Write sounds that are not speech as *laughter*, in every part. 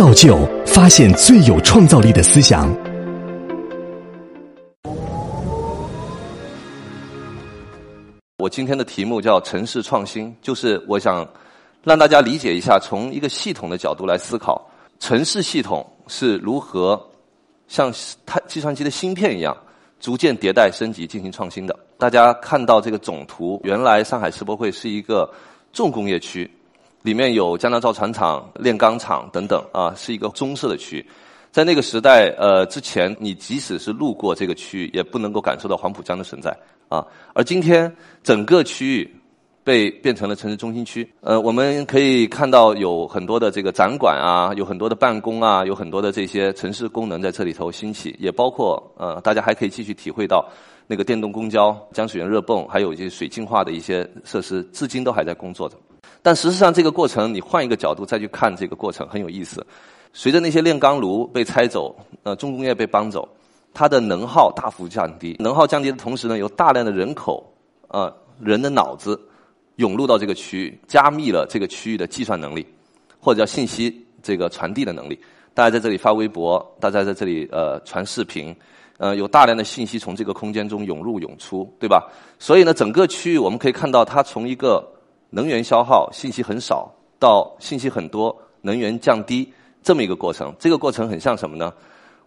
造就发现最有创造力的思想。我今天的题目叫城市创新，就是我想让大家理解一下，从一个系统的角度来思考，城市系统是如何像它计算机的芯片一样，逐渐迭代升级进行创新的。大家看到这个总图，原来上海世博会是一个重工业区，里面有江南造船厂、炼钢厂等等啊，是一个棕色的区域。在那个时代，呃，之前你即使是路过这个区域，也不能够感受到黄浦江的存在啊。而今天，整个区域被变成了城市中心区。呃，我们可以看到有很多的这个展馆啊，有很多的办公啊，有很多的这些城市功能在这里头兴起，也包括呃，大家还可以继续体会到那个电动公交、江水源热泵，还有一些水净化的一些设施，至今都还在工作着。但实际上，这个过程你换一个角度再去看这个过程，很有意思。随着那些炼钢炉被拆走，呃，重工业被搬走，它的能耗大幅降低。能耗降低的同时呢，有大量的人口，呃，人的脑子涌入到这个区域，加密了这个区域的计算能力，或者叫信息这个传递的能力。大家在这里发微博，大家在这里呃传视频，呃，有大量的信息从这个空间中涌入涌出，对吧？所以呢，整个区域我们可以看到，它从一个能源消耗、信息很少，到信息很多、能源降低。这么一个过程，这个过程很像什么呢？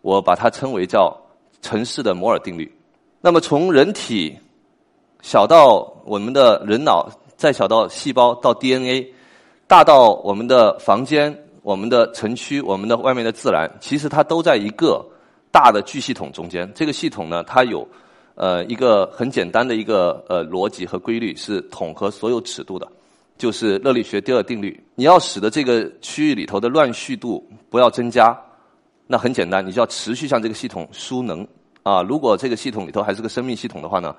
我把它称为叫城市的摩尔定律。那么从人体小到我们的人脑，再小到细胞到 DNA，大到我们的房间、我们的城区、我们的外面的自然，其实它都在一个大的巨系统中间。这个系统呢，它有呃一个很简单的一个呃逻辑和规律，是统合所有尺度的。就是热力学第二定律，你要使得这个区域里头的乱序度不要增加，那很简单，你就要持续向这个系统输能啊。如果这个系统里头还是个生命系统的话呢，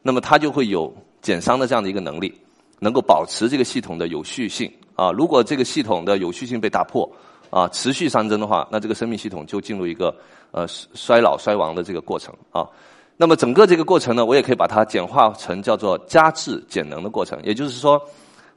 那么它就会有减伤的这样的一个能力，能够保持这个系统的有序性啊。如果这个系统的有序性被打破啊，持续上增的话，那这个生命系统就进入一个呃衰老衰亡的这个过程啊。那么整个这个过程呢，我也可以把它简化成叫做加质减能的过程，也就是说。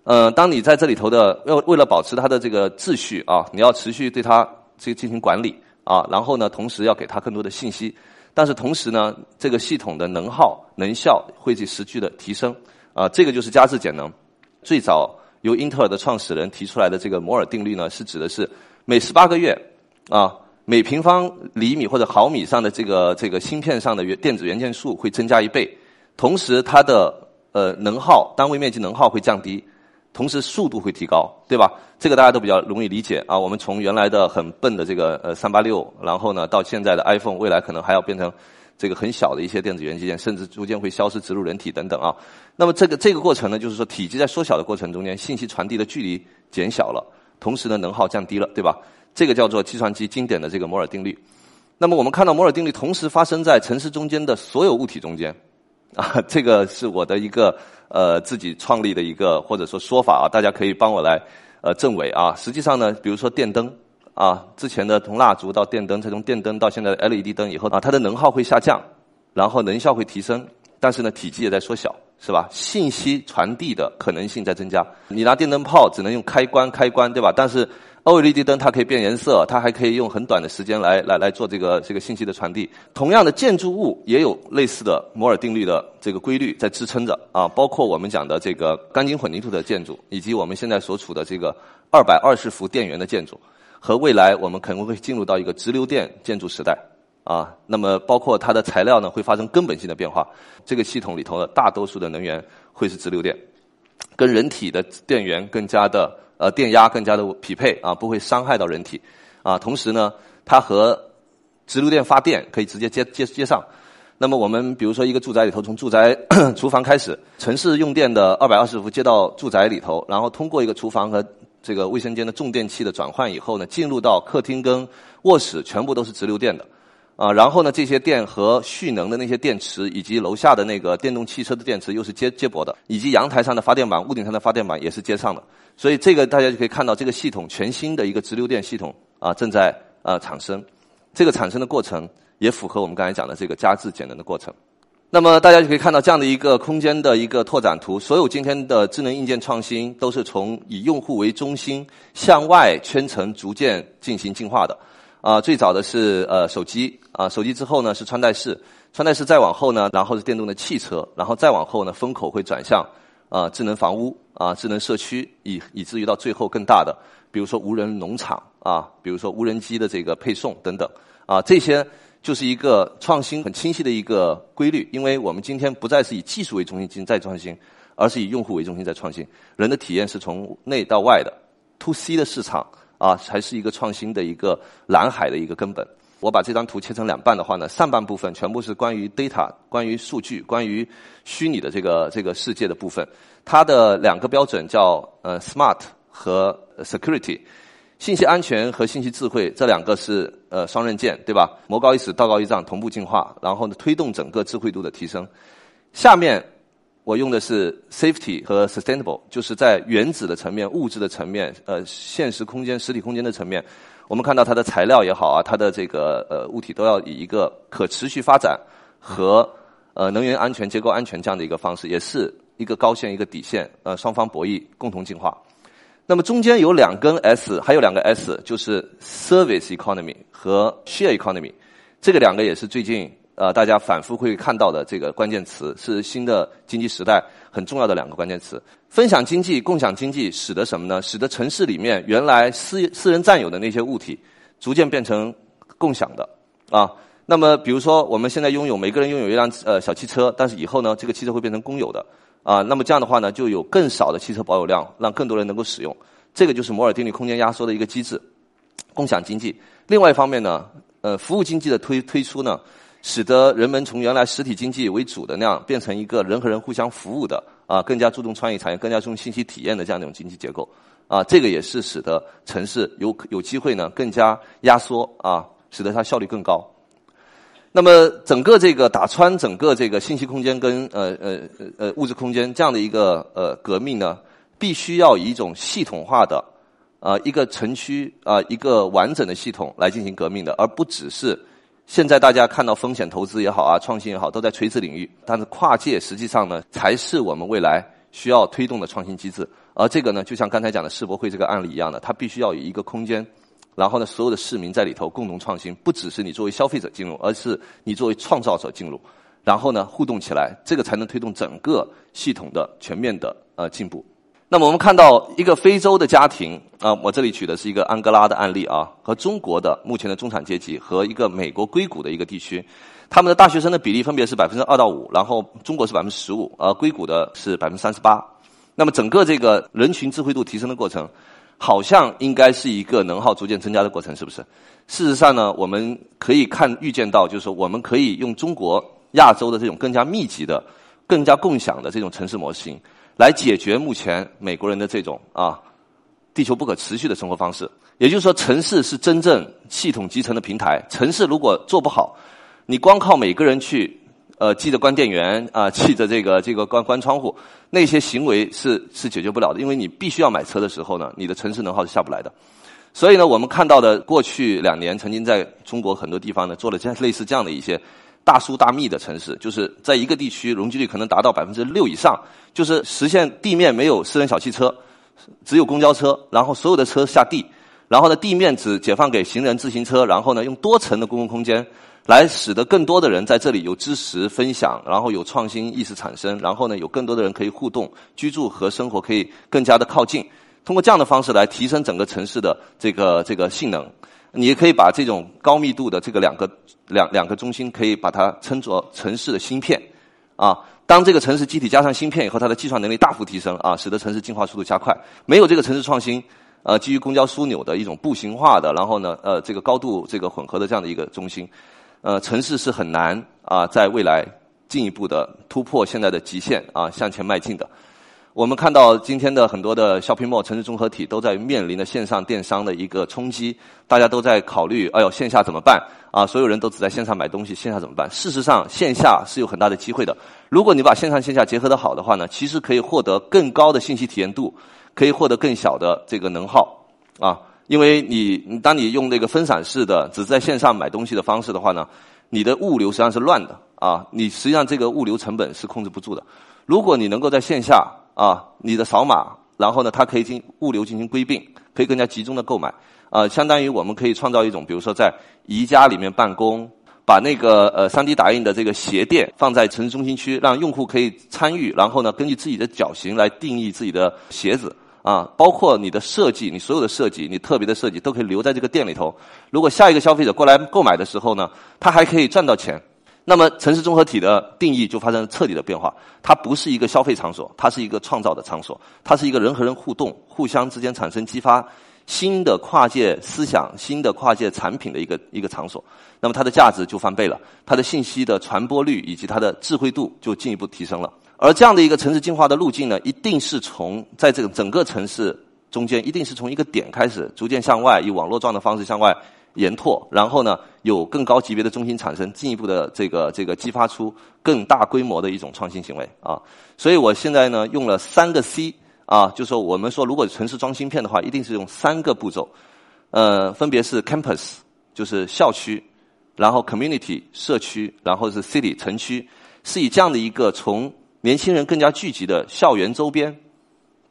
呃，当你在这里头的为为了保持它的这个秩序啊，你要持续对它这进行管理啊，然后呢，同时要给它更多的信息，但是同时呢，这个系统的能耗能效会去持续的提升啊，这个就是加质减能。最早由英特尔的创始人提出来的这个摩尔定律呢，是指的是每十八个月啊，每平方厘米或者毫米上的这个这个芯片上的元电子元件数会增加一倍，同时它的呃能耗单位面积能耗会降低。同时速度会提高，对吧？这个大家都比较容易理解啊。我们从原来的很笨的这个呃三八六，然后呢到现在的 iPhone，未来可能还要变成这个很小的一些电子元器件，甚至逐渐会消失植入人体等等啊。那么这个这个过程呢，就是说体积在缩小的过程中间，信息传递的距离减小了，同时呢能耗降低了，对吧？这个叫做计算机经典的这个摩尔定律。那么我们看到摩尔定律同时发生在城市中间的所有物体中间。啊，这个是我的一个呃自己创立的一个或者说说法啊，大家可以帮我来呃证伪啊。实际上呢，比如说电灯啊，之前的从蜡烛到电灯，再从电灯到现在的 LED 灯以后啊，它的能耗会下降，然后能效会提升，但是呢体积也在缩小，是吧？信息传递的可能性在增加。你拿电灯泡只能用开关开关，对吧？但是 OLED 灯它可以变颜色，它还可以用很短的时间来来来做这个这个信息的传递。同样的，建筑物也有类似的摩尔定律的这个规律在支撑着啊，包括我们讲的这个钢筋混凝土的建筑，以及我们现在所处的这个二百二十伏电源的建筑，和未来我们可能会进入到一个直流电建筑时代啊。那么，包括它的材料呢，会发生根本性的变化。这个系统里头的大多数的能源会是直流电，跟人体的电源更加的。呃，电压更加的匹配啊，不会伤害到人体啊。同时呢，它和直流电发电可以直接接接接上。那么我们比如说一个住宅里头，从住宅 *clears throat* 厨房开始，城市用电的二百二十伏接到住宅里头，然后通过一个厨房和这个卫生间的重电器的转换以后呢，进入到客厅跟卧室，全部都是直流电的。啊，然后呢，这些电和蓄能的那些电池，以及楼下的那个电动汽车的电池又是接接驳的，以及阳台上的发电板、屋顶上的发电板也是接上的。所以这个大家就可以看到，这个系统全新的一个直流电系统啊正在啊产生。这个产生的过程也符合我们刚才讲的这个加质减能的过程。那么大家就可以看到这样的一个空间的一个拓展图。所有今天的智能硬件创新都是从以用户为中心向外圈层逐渐进行进化的。啊，最早的是呃手机啊，手机之后呢是穿戴式，穿戴式再往后呢，然后是电动的汽车，然后再往后呢风口会转向啊智能房屋啊智能社区，以以至于到最后更大的，比如说无人农场啊，比如说无人机的这个配送等等啊，这些就是一个创新很清晰的一个规律，因为我们今天不再是以技术为中心进行再创新，而是以用户为中心在创新，人的体验是从内到外的，to C 的市场。啊，才是一个创新的一个蓝海的一个根本。我把这张图切成两半的话呢，上半部分全部是关于 data、关于数据、关于虚拟的这个这个世界的部分。它的两个标准叫呃 smart 和 security，信息安全和信息智慧这两个是呃双刃剑，对吧？魔高一尺，道高一丈，同步进化，然后呢推动整个智慧度的提升。下面。我用的是 safety 和 sustainable，就是在原子的层面、物质的层面、呃现实空间、实体空间的层面，我们看到它的材料也好啊，它的这个呃物体都要以一个可持续发展和呃能源安全、结构安全这样的一个方式，也是一个高线一个底线，呃双方博弈，共同进化。那么中间有两根 S，还有两个 S，就是 service economy 和 share economy，这个两个也是最近。呃，大家反复会看到的这个关键词是新的经济时代很重要的两个关键词。分享经济、共享经济，使得什么呢？使得城市里面原来私私人占有的那些物体，逐渐变成共享的啊。那么，比如说我们现在拥有每个人拥有一辆呃小汽车，但是以后呢，这个汽车会变成公有的啊。那么这样的话呢，就有更少的汽车保有量，让更多人能够使用。这个就是摩尔定律空间压缩的一个机制，共享经济。另外一方面呢，呃，服务经济的推推出呢。使得人们从原来实体经济为主的那样，变成一个人和人互相服务的啊，更加注重创意产业、更加注重信息体验的这样一种经济结构啊，这个也是使得城市有有机会呢更加压缩啊，使得它效率更高。那么整个这个打穿整个这个信息空间跟呃呃呃物质空间这样的一个呃革命呢，必须要以一种系统化的啊一个城区啊一个完整的系统来进行革命的，而不只是。现在大家看到风险投资也好啊，创新也好，都在垂直领域，但是跨界实际上呢，才是我们未来需要推动的创新机制。而这个呢，就像刚才讲的世博会这个案例一样的，它必须要有一个空间，然后呢，所有的市民在里头共同创新，不只是你作为消费者进入，而是你作为创造者进入，然后呢，互动起来，这个才能推动整个系统的全面的呃进步。那么我们看到一个非洲的家庭啊，我这里举的是一个安哥拉的案例啊，和中国的目前的中产阶级和一个美国硅谷的一个地区，他们的大学生的比例分别是百分之二到五，然后中国是百分之十五，而硅谷的是百分之三十八。那么整个这个人群智慧度提升的过程，好像应该是一个能耗逐渐增加的过程，是不是？事实上呢，我们可以看预见到，就是说我们可以用中国亚洲的这种更加密集的、更加共享的这种城市模型。来解决目前美国人的这种啊，地球不可持续的生活方式。也就是说，城市是真正系统集成的平台。城市如果做不好，你光靠每个人去呃记得关电源啊，*laughs* 记得这个这个关关窗户，那些行为是是解决不了的。因为你必须要买车的时候呢，你的城市能耗是下不来的。所以呢，我们看到的过去两年，曾经在中国很多地方呢做了这样类似这样的一些。大疏大密的城市，就是在一个地区容积率可能达到百分之六以上，就是实现地面没有私人小汽车，只有公交车，然后所有的车下地，然后呢地面只解放给行人、自行车，然后呢用多层的公共空间来使得更多的人在这里有知识分享，然后有创新意识产生，然后呢有更多的人可以互动，居住和生活可以更加的靠近，通过这样的方式来提升整个城市的这个这个性能。你也可以把这种高密度的这个两个两两个中心，可以把它称作城市的芯片，啊，当这个城市机体加上芯片以后，它的计算能力大幅提升，啊，使得城市进化速度加快。没有这个城市创新，呃，基于公交枢纽的一种步行化的，然后呢，呃，这个高度这个混合的这样的一个中心，呃，城市是很难啊，在未来进一步的突破现在的极限啊，向前迈进的。我们看到今天的很多的 shopping mall 城市综合体都在面临着线上电商的一个冲击，大家都在考虑，哎呦，线下怎么办？啊，所有人都只在线上买东西，线下怎么办？事实上，线下是有很大的机会的。如果你把线上线下结合的好的话呢，其实可以获得更高的信息体验度，可以获得更小的这个能耗，啊，因为你当你用那个分散式的只在线上买东西的方式的话呢，你的物流实际上是乱的，啊，你实际上这个物流成本是控制不住的。如果你能够在线下啊，你的扫码，然后呢，它可以进物流进行归并，可以更加集中的购买，啊，相当于我们可以创造一种，比如说在宜家里面办公。把那个呃三 D 打印的这个鞋垫放在城市中心区，让用户可以参与，然后呢，根据自己的脚型来定义自己的鞋子啊，包括你的设计，你所有的设计，你特别的设计都可以留在这个店里头。如果下一个消费者过来购买的时候呢，他还可以赚到钱。那么城市综合体的定义就发生了彻底的变化，它不是一个消费场所，它是一个创造的场所，它是一个人和人互动、互相之间产生激发。新的跨界思想、新的跨界产品的一个一个场所，那么它的价值就翻倍了，它的信息的传播率以及它的智慧度就进一步提升了。而这样的一个城市进化的路径呢，一定是从在这个整个城市中间，一定是从一个点开始，逐渐向外以网络状的方式向外延拓，然后呢，有更高级别的中心产生，进一步的这个这个激发出更大规模的一种创新行为啊。所以我现在呢，用了三个 C。啊，就说我们说，如果城市装芯片的话，一定是用三个步骤，呃，分别是 campus，就是校区，然后 community 社区，然后是 city 城区，是以这样的一个从年轻人更加聚集的校园周边，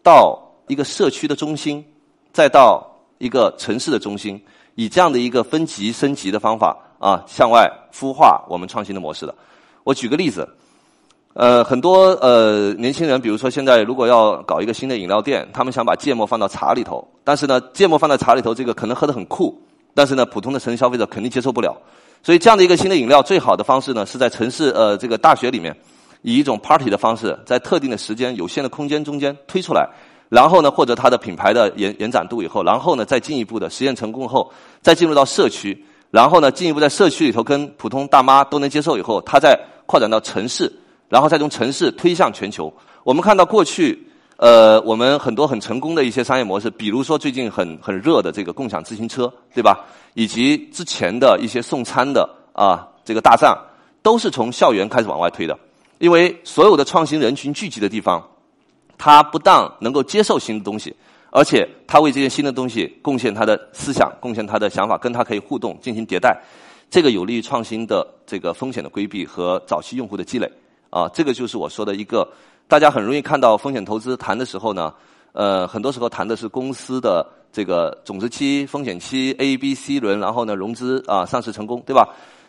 到一个社区的中心，再到一个城市的中心，以这样的一个分级升级的方法啊，向外孵化我们创新的模式的。我举个例子。呃，很多呃年轻人，比如说现在如果要搞一个新的饮料店，他们想把芥末放到茶里头，但是呢，芥末放在茶里头，这个可能喝得很酷，但是呢，普通的城市消费者肯定接受不了。所以这样的一个新的饮料，最好的方式呢，是在城市呃这个大学里面，以一种 party 的方式，在特定的时间、有限的空间中间推出来，然后呢，或者它的品牌的延延展度以后，然后呢，再进一步的实验成功后，再进入到社区，然后呢，进一步在社区里头跟普通大妈都能接受以后，它再扩展到城市。然后再从城市推向全球。我们看到过去，呃，我们很多很成功的一些商业模式，比如说最近很很热的这个共享自行车，对吧？以及之前的一些送餐的啊，这个大战，都是从校园开始往外推的。因为所有的创新人群聚集的地方，他不但能够接受新的东西，而且他为这些新的东西贡献他的思想，贡献他的想法，跟他可以互动，进行迭代。这个有利于创新的这个风险的规避和早期用户的积累。啊，这个就是我说的一个，大家很容易看到风险投资谈的时候呢，呃，很多时候谈的是公司的这个种子期、风险期、A、B、C 轮，然后呢融资啊上市成功，对吧？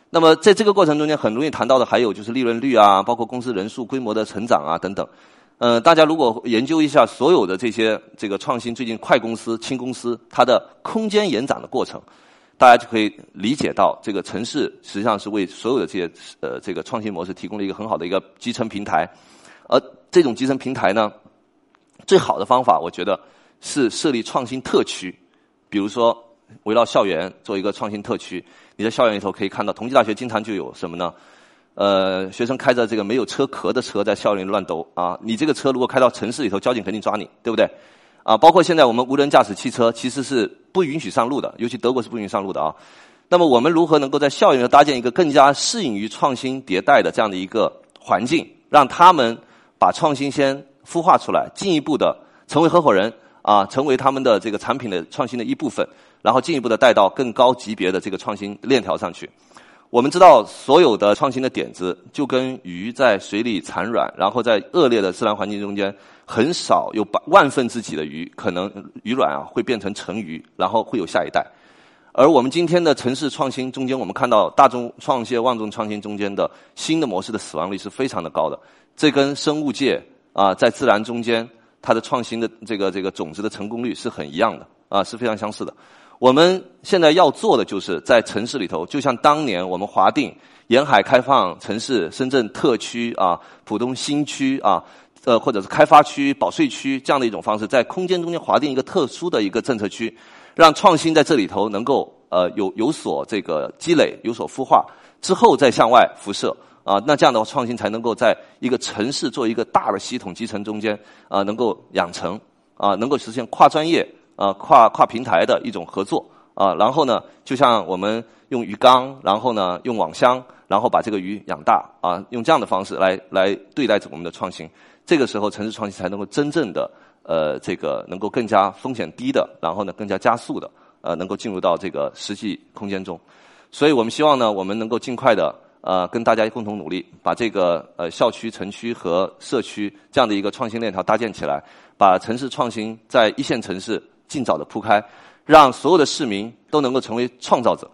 那么在这个过程中间，很容易谈到的还有就是利润率啊，包括公司人数、规模的成长啊等等。呃，大家如果研究一下所有的这些这个创新，最近快公司、轻公司它的空间延展的过程。大家就可以理解到，这个城市实际上是为所有的这些呃这个创新模式提供了一个很好的一个集成平台。而这种集成平台呢，最好的方法，我觉得是设立创新特区。比如说，围绕校园做一个创新特区。你在校园里头可以看到，同济大学经常就有什么呢？呃，学生开着这个没有车壳的车在校园乱兜啊！你这个车如果开到城市里头，交警肯定抓你，对不对？啊，包括现在我们无人驾驶汽车其实是不允许上路的，尤其德国是不允许上路的啊。那么我们如何能够在校园里搭建一个更加适应于创新迭代的这样的一个环境，让他们把创新先孵化出来，进一步的成为合伙人啊，成为他们的这个产品的创新的一部分，然后进一步的带到更高级别的这个创新链条上去。我们知道，所有的创新的点子就跟鱼在水里产卵，然后在恶劣的自然环境中间，很少有百万分之几的鱼可能鱼卵啊会变成成鱼，然后会有下一代。而我们今天的城市创新中间，我们看到大众创新、万众创新中间的新的模式的死亡率是非常的高的。这跟生物界啊在自然中间它的创新的这个这个种子的成功率是很一样的啊，是非常相似的。我们现在要做的，就是在城市里头，就像当年我们划定沿海开放城市、深圳特区啊、浦东新区啊，呃，或者是开发区、保税区这样的一种方式，在空间中间划定一个特殊的一个政策区，让创新在这里头能够呃有有所这个积累、有所孵化，之后再向外辐射啊，那这样的话，创新才能够在一个城市做一个大的系统集成中间啊，能够养成啊，能够实现跨专业。呃，跨跨平台的一种合作啊。然后呢，就像我们用鱼缸，然后呢，用网箱，然后把这个鱼养大啊，用这样的方式来来对待着我们的创新。这个时候，城市创新才能够真正的呃，这个能够更加风险低的，然后呢，更加加速的，呃，能够进入到这个实际空间中。所以我们希望呢，我们能够尽快的呃，跟大家共同努力，把这个呃，校区、城区和社区这样的一个创新链条搭建起来，把城市创新在一线城市。尽早的铺开让所有的市民都能够成为创造者。